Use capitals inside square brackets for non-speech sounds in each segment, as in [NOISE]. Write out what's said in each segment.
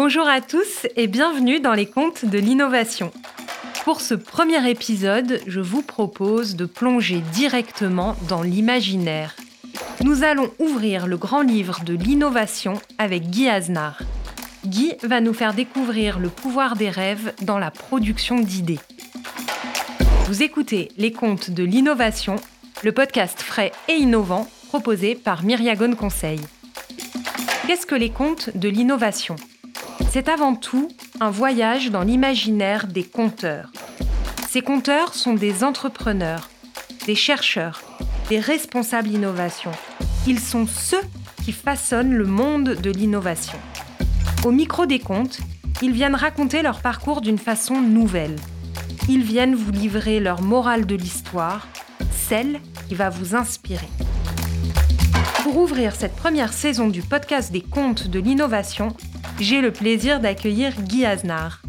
Bonjour à tous et bienvenue dans les contes de l'innovation. Pour ce premier épisode, je vous propose de plonger directement dans l'imaginaire. Nous allons ouvrir le grand livre de l'innovation avec Guy Aznar. Guy va nous faire découvrir le pouvoir des rêves dans la production d'idées. Vous écoutez Les contes de l'innovation, le podcast frais et innovant proposé par Myriagone Conseil. Qu'est-ce que les contes de l'innovation? C'est avant tout un voyage dans l'imaginaire des conteurs. Ces conteurs sont des entrepreneurs, des chercheurs, des responsables d'innovation. Ils sont ceux qui façonnent le monde de l'innovation. Au micro des contes, ils viennent raconter leur parcours d'une façon nouvelle. Ils viennent vous livrer leur morale de l'histoire, celle qui va vous inspirer. Pour ouvrir cette première saison du podcast des contes de l'innovation, j'ai le plaisir d'accueillir Guy Aznar.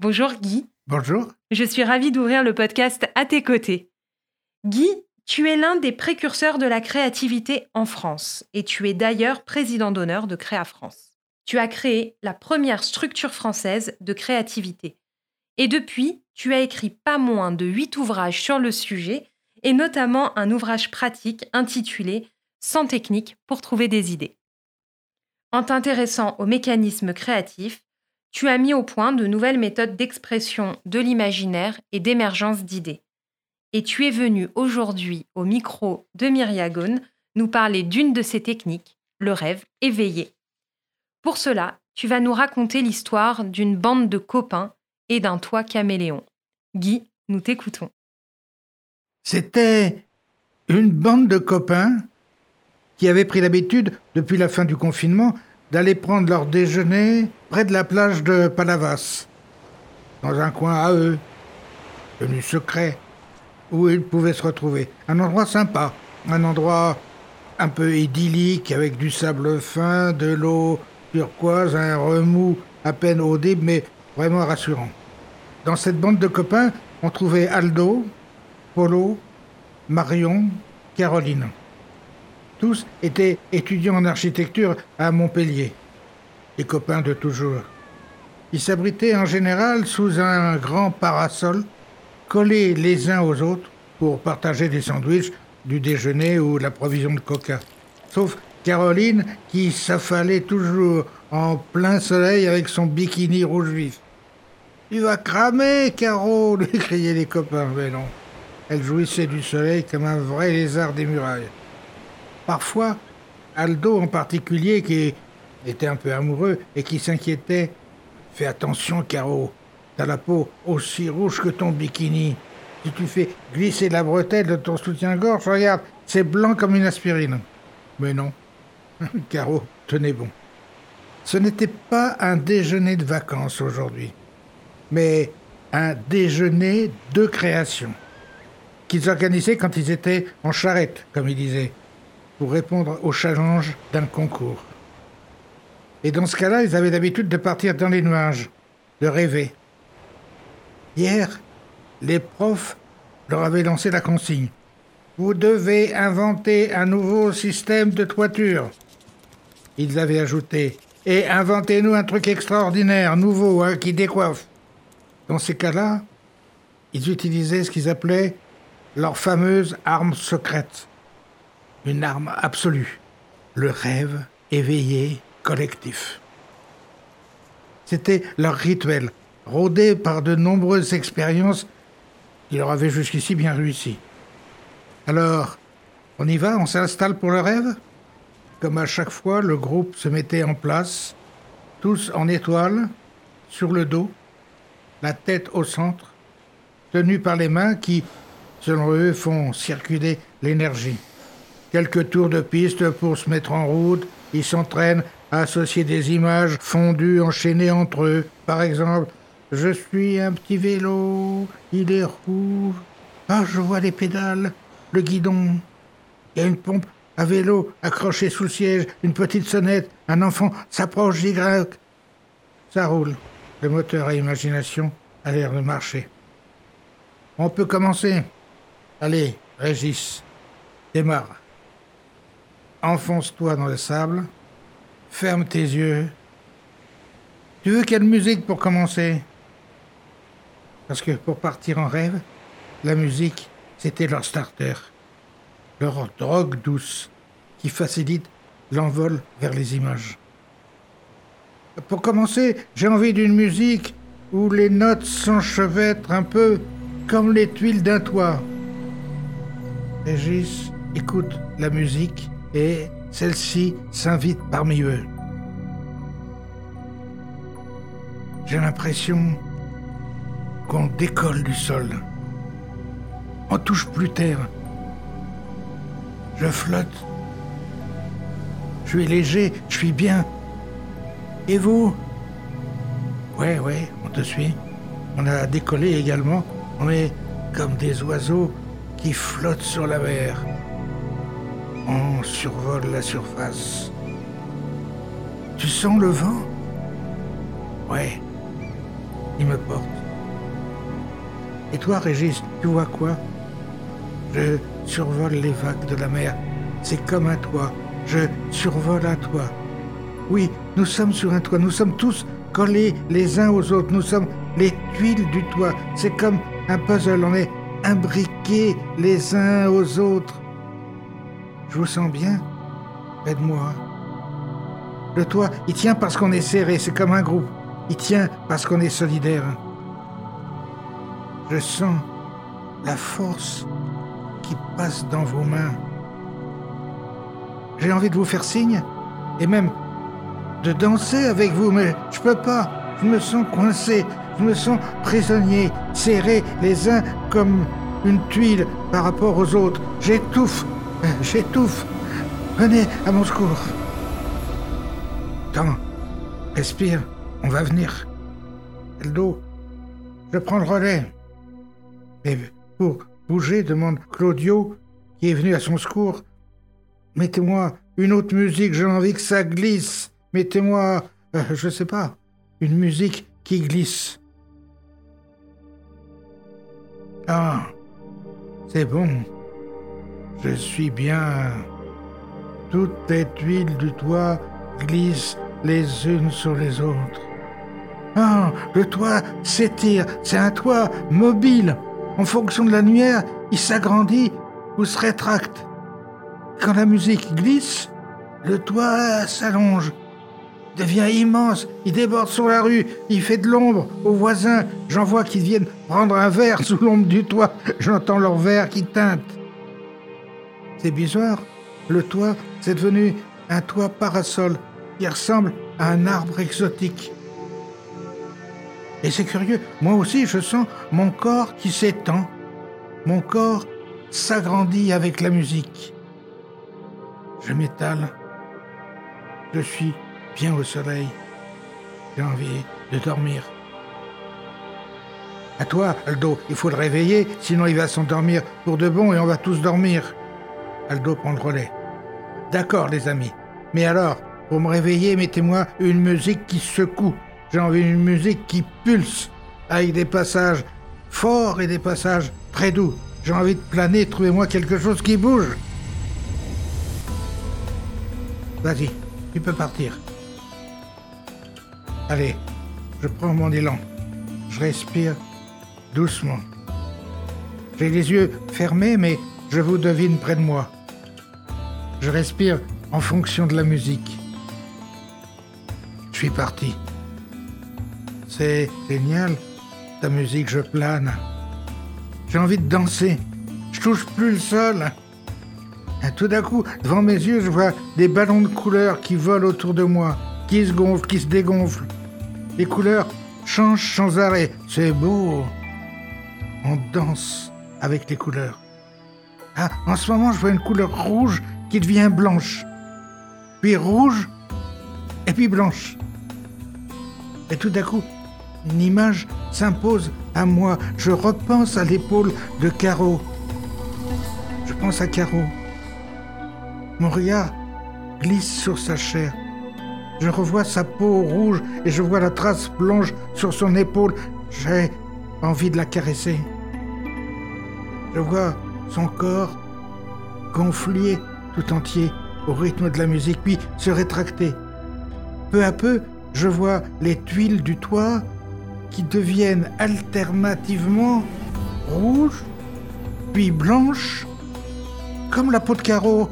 Bonjour Guy. Bonjour. Je suis ravie d'ouvrir le podcast à tes côtés. Guy, tu es l'un des précurseurs de la créativité en France et tu es d'ailleurs président d'honneur de Créa France. Tu as créé la première structure française de créativité. Et depuis, tu as écrit pas moins de huit ouvrages sur le sujet, et notamment un ouvrage pratique intitulé Sans technique pour trouver des idées. En t'intéressant aux mécanismes créatifs, tu as mis au point de nouvelles méthodes d'expression de l'imaginaire et d'émergence d'idées. Et tu es venu aujourd'hui au micro de Myriagone nous parler d'une de ces techniques, le rêve éveillé. Pour cela, tu vas nous raconter l'histoire d'une bande de copains et d'un toit caméléon. Guy, nous t'écoutons. C'était une bande de copains qui avaient pris l'habitude, depuis la fin du confinement, d'aller prendre leur déjeuner près de la plage de Palavas, dans un coin à eux, tenu secret, où ils pouvaient se retrouver. Un endroit sympa, un endroit un peu idyllique, avec du sable fin, de l'eau turquoise, un remous à peine audible, mais vraiment rassurant. Dans cette bande de copains, on trouvait Aldo, Polo, Marion, Caroline. Tous étaient étudiants en architecture à Montpellier, les copains de toujours. Ils s'abritaient en général sous un grand parasol, collés les uns aux autres pour partager des sandwichs, du déjeuner ou la provision de coca. Sauf Caroline qui s'affalait toujours en plein soleil avec son bikini rouge vif. Tu vas cramer, Caro lui criaient les copains. Mais non, elle jouissait du soleil comme un vrai lézard des murailles. Parfois, Aldo en particulier, qui était un peu amoureux et qui s'inquiétait Fais attention, Caro, t'as la peau aussi rouge que ton bikini. Si tu fais glisser la bretelle de ton soutien-gorge, regarde, c'est blanc comme une aspirine. Mais non, [LAUGHS] Caro tenez bon. Ce n'était pas un déjeuner de vacances aujourd'hui mais un déjeuner de création qu'ils organisaient quand ils étaient en charrette, comme ils disaient, pour répondre au challenge d'un concours. Et dans ce cas-là, ils avaient l'habitude de partir dans les nuages, de rêver. Hier, les profs leur avaient lancé la consigne. Vous devez inventer un nouveau système de toiture. Ils avaient ajouté Et inventez-nous un truc extraordinaire, nouveau, hein, qui décoiffe. Dans ces cas-là, ils utilisaient ce qu'ils appelaient leur fameuse arme secrète. Une arme absolue. Le rêve éveillé collectif. C'était leur rituel, rodé par de nombreuses expériences qui leur avaient jusqu'ici bien réussi. Alors, on y va, on s'installe pour le rêve? Comme à chaque fois, le groupe se mettait en place, tous en étoile, sur le dos, la tête au centre, tenue par les mains qui, selon eux, font circuler l'énergie. Quelques tours de piste pour se mettre en route, ils s'entraînent à associer des images fondues, enchaînées entre eux. Par exemple, je suis un petit vélo, il est rouge. Ah, je vois les pédales, le guidon. Il y a une pompe à vélo accrochée sous le siège, une petite sonnette, un enfant s'approche d'Y. Ça roule. Le moteur à imagination a l'air de marcher. On peut commencer. Allez, Régis, démarre. Enfonce-toi dans le sable, ferme tes yeux. Tu veux quelle musique pour commencer? Parce que pour partir en rêve, la musique, c'était leur starter, leur drogue douce qui facilite l'envol vers les images. Pour commencer, j'ai envie d'une musique où les notes s'enchevêtrent un peu comme les tuiles d'un toit. Régis écoute la musique et celle-ci s'invite parmi eux. J'ai l'impression qu'on décolle du sol. On touche plus terre. Je flotte. Je suis léger, je suis bien. Et vous? Ouais, ouais, on te suit. On a décollé également. On est comme des oiseaux qui flottent sur la mer. On survole la surface. Tu sens le vent? Ouais, il me porte. Et toi, Régis, tu vois quoi? Je survole les vagues de la mer. C'est comme un toit. Je survole un toit. Oui, nous sommes sur un toit. Nous sommes tous collés les uns aux autres. Nous sommes les tuiles du toit. C'est comme un puzzle. On est imbriqués les uns aux autres. Je vous sens bien Aide-moi. Le toit, il tient parce qu'on est serré. C'est comme un groupe. Il tient parce qu'on est solidaire. Je sens la force qui passe dans vos mains. J'ai envie de vous faire signe et même de danser avec vous, mais je peux pas. Je me sens coincé, je me sens prisonnier, serré les uns comme une tuile par rapport aux autres. J'étouffe, j'étouffe. Venez à mon secours. Attends, respire, on va venir. Eldo, je prends le relais. Mais pour bouger, demande Claudio, qui est venu à son secours. Mettez-moi une autre musique, j'ai envie que ça glisse. Mettez-moi, euh, je sais pas, une musique qui glisse. Ah, c'est bon. Je suis bien. Toutes les tuiles du toit glissent les unes sur les autres. Ah, le toit s'étire, c'est un toit mobile. En fonction de la lumière, il s'agrandit ou se rétracte. Quand la musique glisse, le toit s'allonge, devient immense, il déborde sur la rue, il fait de l'ombre aux voisins. J'en vois qui viennent prendre un verre sous l'ombre du toit. J'entends leur verre qui teinte. C'est bizarre. Le toit, c'est devenu un toit parasol qui ressemble à un arbre exotique. Et c'est curieux, moi aussi je sens mon corps qui s'étend. Mon corps s'agrandit avec la musique. Je m'étale. Je suis bien au soleil. J'ai envie de dormir. À toi, Aldo, il faut le réveiller, sinon il va s'endormir pour de bon et on va tous dormir. Aldo prend le relais. D'accord, les amis. Mais alors, pour me réveiller, mettez-moi une musique qui secoue. J'ai envie d'une musique qui pulse, avec des passages forts et des passages très doux. J'ai envie de planer, trouvez-moi quelque chose qui bouge. Vas-y, tu peux partir. Allez, je prends mon élan. Je respire doucement. J'ai les yeux fermés, mais je vous devine près de moi. Je respire en fonction de la musique. Je suis parti. C'est génial, ta musique, je plane. J'ai envie de danser. Je touche plus le sol. Et tout d'un coup, devant mes yeux, je vois des ballons de couleurs qui volent autour de moi, qui se gonflent, qui se dégonflent. Les couleurs changent sans arrêt. C'est beau. On danse avec les couleurs. Ah, en ce moment, je vois une couleur rouge qui devient blanche. Puis rouge, et puis blanche. Et tout d'un coup, une image s'impose à moi. Je repense à l'épaule de Caro. Je pense à Caro. Mon regard glisse sur sa chair. Je revois sa peau rouge et je vois la trace blanche sur son épaule. J'ai envie de la caresser. Je vois son corps gonflé tout entier au rythme de la musique, puis se rétracter. Peu à peu, je vois les tuiles du toit qui deviennent alternativement rouges, puis blanches, comme la peau de carreau.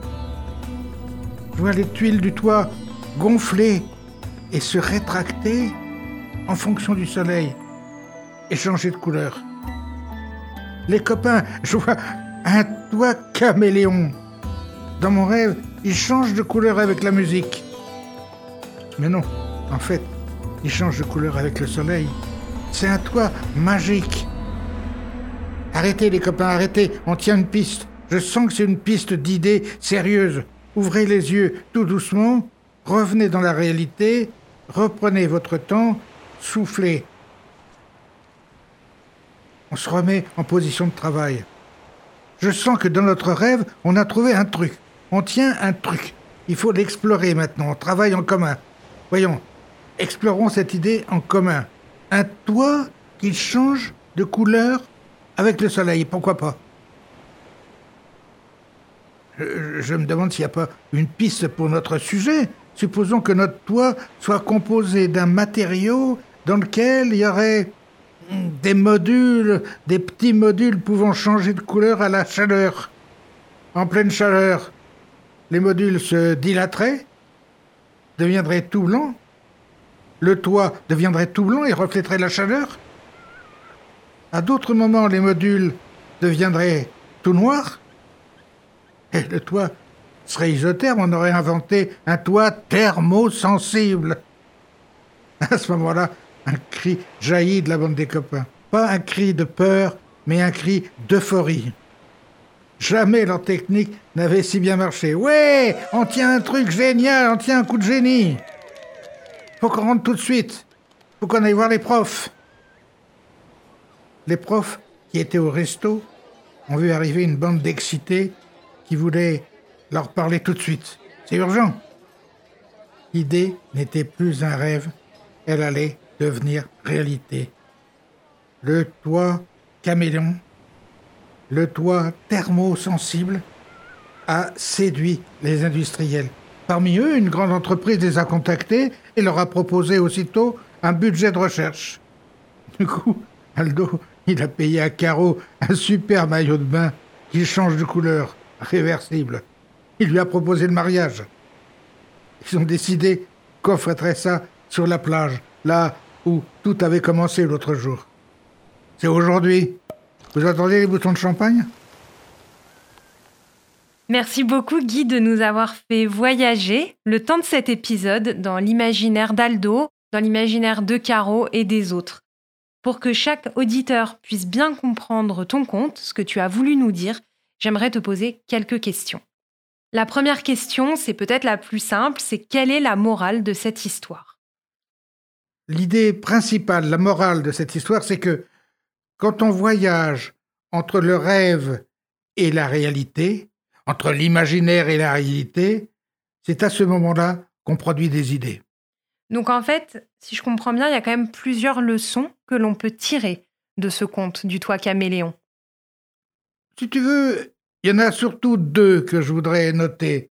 Je vois les tuiles du toit gonfler et se rétracter en fonction du soleil et changer de couleur. Les copains, je vois un toit caméléon. Dans mon rêve, il change de couleur avec la musique. Mais non, en fait, il change de couleur avec le soleil. C'est un toit magique. Arrêtez les copains, arrêtez, on tient une piste. Je sens que c'est une piste d'idées sérieuses. Ouvrez les yeux tout doucement, revenez dans la réalité, reprenez votre temps, soufflez. On se remet en position de travail. Je sens que dans notre rêve, on a trouvé un truc. On tient un truc. Il faut l'explorer maintenant. On travaille en commun. Voyons, explorons cette idée en commun. Un toit qui change de couleur avec le soleil. Pourquoi pas? Je, me demande s'il n'y a pas une piste pour notre sujet. Supposons que notre toit soit composé d'un matériau dans lequel il y aurait des modules, des petits modules pouvant changer de couleur à la chaleur. En pleine chaleur, les modules se dilateraient, deviendraient tout blancs, le toit deviendrait tout blanc et reflèterait la chaleur. À d'autres moments, les modules deviendraient tout noirs, et le toit serait isotherme, on aurait inventé un toit thermosensible. À ce moment-là, un cri jaillit de la bande des copains. Pas un cri de peur, mais un cri d'euphorie. Jamais leur technique n'avait si bien marché. Ouais, on tient un truc génial, on tient un coup de génie. Faut qu'on rentre tout de suite. Faut qu'on aille voir les profs. Les profs qui étaient au resto ont vu arriver une bande d'excités qui voulaient leur parler tout de suite. C'est urgent. L'idée n'était plus un rêve, elle allait devenir réalité. Le toit caméléon, le toit thermosensible, a séduit les industriels. Parmi eux, une grande entreprise les a contactés et leur a proposé aussitôt un budget de recherche. Du coup, Aldo, il a payé à Caro un super maillot de bain qui change de couleur, réversible. Il lui a proposé le mariage. Ils ont décidé qu'on ferait ça sur la plage, là où tout avait commencé l'autre jour. C'est aujourd'hui. Vous attendez les boutons de champagne? Merci beaucoup Guy de nous avoir fait voyager le temps de cet épisode dans l'imaginaire d'Aldo, dans l'imaginaire de Caro et des autres. Pour que chaque auditeur puisse bien comprendre ton conte, ce que tu as voulu nous dire, j'aimerais te poser quelques questions. La première question, c'est peut-être la plus simple, c'est quelle est la morale de cette histoire? L'idée principale, la morale de cette histoire, c'est que quand on voyage entre le rêve et la réalité, entre l'imaginaire et la réalité, c'est à ce moment-là qu'on produit des idées. Donc en fait, si je comprends bien, il y a quand même plusieurs leçons que l'on peut tirer de ce conte du toit caméléon. Si tu veux, il y en a surtout deux que je voudrais noter.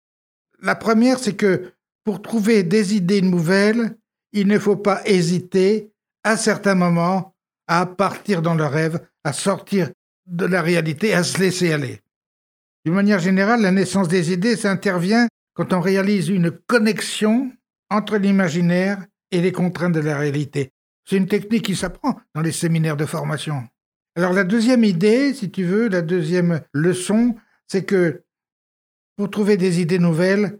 La première, c'est que pour trouver des idées nouvelles, il ne faut pas hésiter, à certains moments, à partir dans le rêve, à sortir de la réalité, à se laisser aller. D'une manière générale, la naissance des idées, ça intervient quand on réalise une connexion entre l'imaginaire et les contraintes de la réalité. C'est une technique qui s'apprend dans les séminaires de formation. Alors la deuxième idée, si tu veux, la deuxième leçon, c'est que pour trouver des idées nouvelles,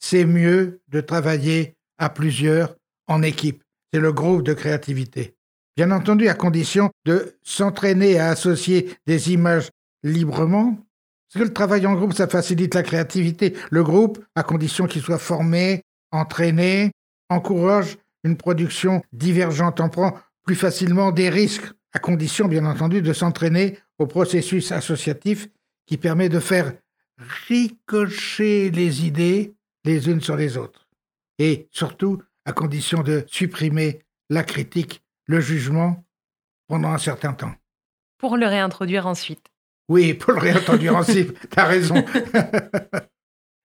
c'est mieux de travailler à plusieurs en équipe. C'est le groupe de créativité. Bien entendu, à condition de s'entraîner à associer des images librement, parce que le travail en groupe, ça facilite la créativité. Le groupe, à condition qu'il soit formé, entraîné, encourage une production divergente, on prend plus facilement des risques, à condition, bien entendu, de s'entraîner au processus associatif qui permet de faire ricocher les idées les unes sur les autres. Et surtout, à condition de supprimer la critique, le jugement, pendant un certain temps. Pour le réintroduire ensuite. Oui, pour le réintroduire [LAUGHS] ensuite, t'as raison. [LAUGHS] [LAUGHS]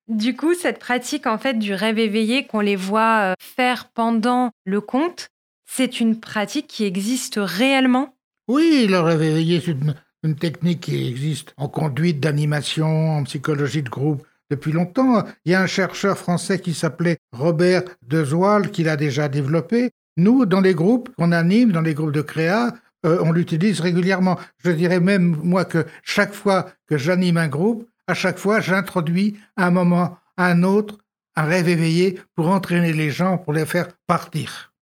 Du coup, cette pratique en fait du rêve éveillé qu'on les voit euh, faire pendant le conte, c'est une pratique qui existe réellement? Oui, le rêve éveillé, c'est une, une technique qui existe en conduite d'animation, en psychologie de groupe depuis longtemps. Il y a un chercheur français qui s'appelait Robert Dezoil qui l'a déjà développé. Nous, dans les groupes qu'on anime, dans les groupes de créa, euh, on l'utilise régulièrement. Je dirais même, moi, que chaque fois que j'anime un groupe, à chaque fois, j'introduis à un moment, à un autre, un rêve éveillé pour entraîner les gens, pour les faire partir.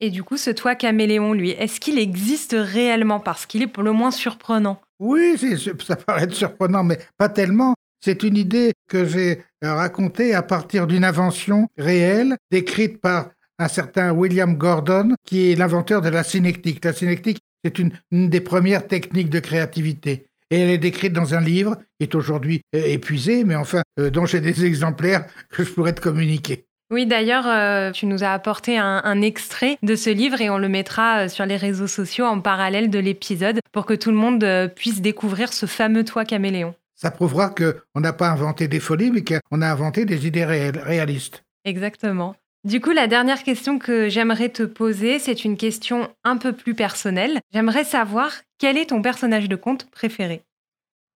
Et du coup, ce toit caméléon, lui, est-ce qu'il existe réellement? Parce qu'il est pour le moins surprenant. Oui, ça paraît être surprenant, mais pas tellement. C'est une idée que j'ai racontée à partir d'une invention réelle, décrite par un certain William Gordon, qui est l'inventeur de la synectique. La synectique, c'est une, des premières techniques de créativité. Et elle est décrite dans un livre qui est aujourd'hui euh, épuisé, mais enfin, euh, dont j'ai des [LAUGHS] exemplaires que je pourrais te communiquer. Oui, d'ailleurs, euh, tu nous as apporté un, extrait de ce livre et on le mettra sur les réseaux sociaux en parallèle de l'épisode pour que tout le monde puisse découvrir ce fameux toit caméléon. Ça prouvera qu'on n'a pas inventé des folies, mais qu'on a inventé des idées réalistes. Exactement. Du coup, la dernière question que j'aimerais te poser, c'est une question un peu plus personnelle. J'aimerais savoir quel est ton personnage de conte préféré?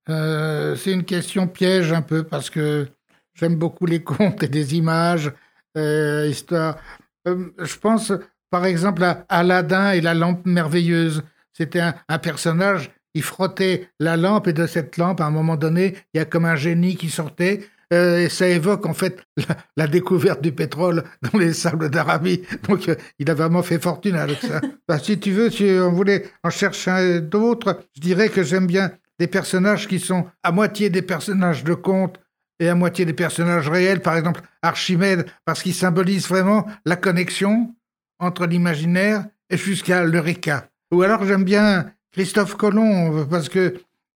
Euh, C'est une question piège un peu parce que j'aime beaucoup les contes et des images, euh, histoires. Euh, je pense par exemple à Aladdin et la lampe merveilleuse. C'était un, un personnage qui frottait la lampe et de cette lampe, à un moment donné, il y a comme un génie qui sortait euh, et ça évoque en fait la, découverte du pétrole dans les sables d'Arabie. Donc euh, il a vraiment fait fortune avec ça. [LAUGHS] Bah, si tu veux, si on voulait en chercher d'autres, je dirais que j'aime bien des personnages qui sont à moitié des personnages de contes et à moitié des personnages réels. Par exemple, Archimède, parce qu'il symbolise vraiment la connexion entre l'imaginaire et jusqu'à l'Eureka. Ou alors j'aime bien Christophe Colomb, parce que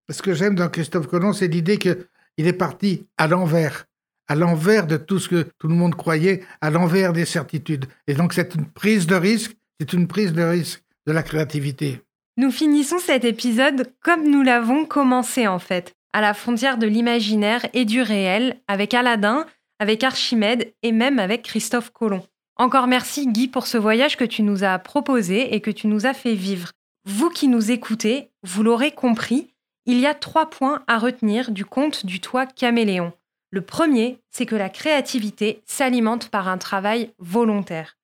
ce que j'aime dans Christophe Colomb, c'est l'idée que il est parti à l'envers, à l'envers de tout ce que tout le monde croyait, à l'envers des certitudes. Et donc c'est une prise de risque, c'est une prise de risque de la créativité. Nous finissons cet épisode comme nous l'avons commencé en fait, à la frontière de l'imaginaire et du réel, avec Aladdin, avec Archimède et même avec Christophe Colomb. Encore merci Guy pour ce voyage que tu nous as proposé et que tu nous as fait vivre. Vous qui nous écoutez, vous l'aurez compris, il y a trois points à retenir du conte du toit caméléon. Le premier, c'est que la créativité s'alimente par un travail volontaire.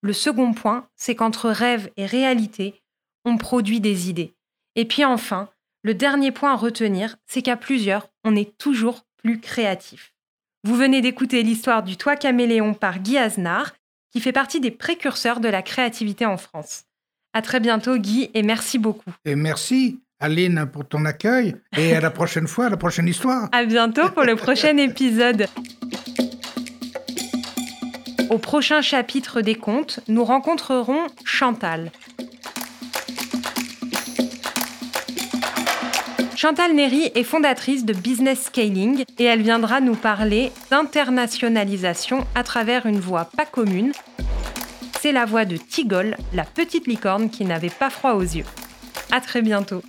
Le second point, c'est qu'entre rêve et réalité, on produit des idées. Et puis enfin, le dernier point à retenir, c'est qu'à plusieurs, on est toujours plus créatif. Vous venez d'écouter l'histoire du toit caméléon par Guy Aznar, qui fait partie des précurseurs de la créativité en France. À très bientôt, Guy, et merci beaucoup. Et merci Aline, pour ton accueil et à la prochaine fois, à la prochaine histoire. À bientôt pour le prochain [LAUGHS] épisode. Au prochain chapitre des contes, nous rencontrerons Chantal. Chantal Néry est fondatrice de Business Scaling et elle viendra nous parler d'internationalisation à travers une voix pas commune. C'est la voix de Tigol, la petite licorne qui n'avait pas froid aux yeux. À très bientôt.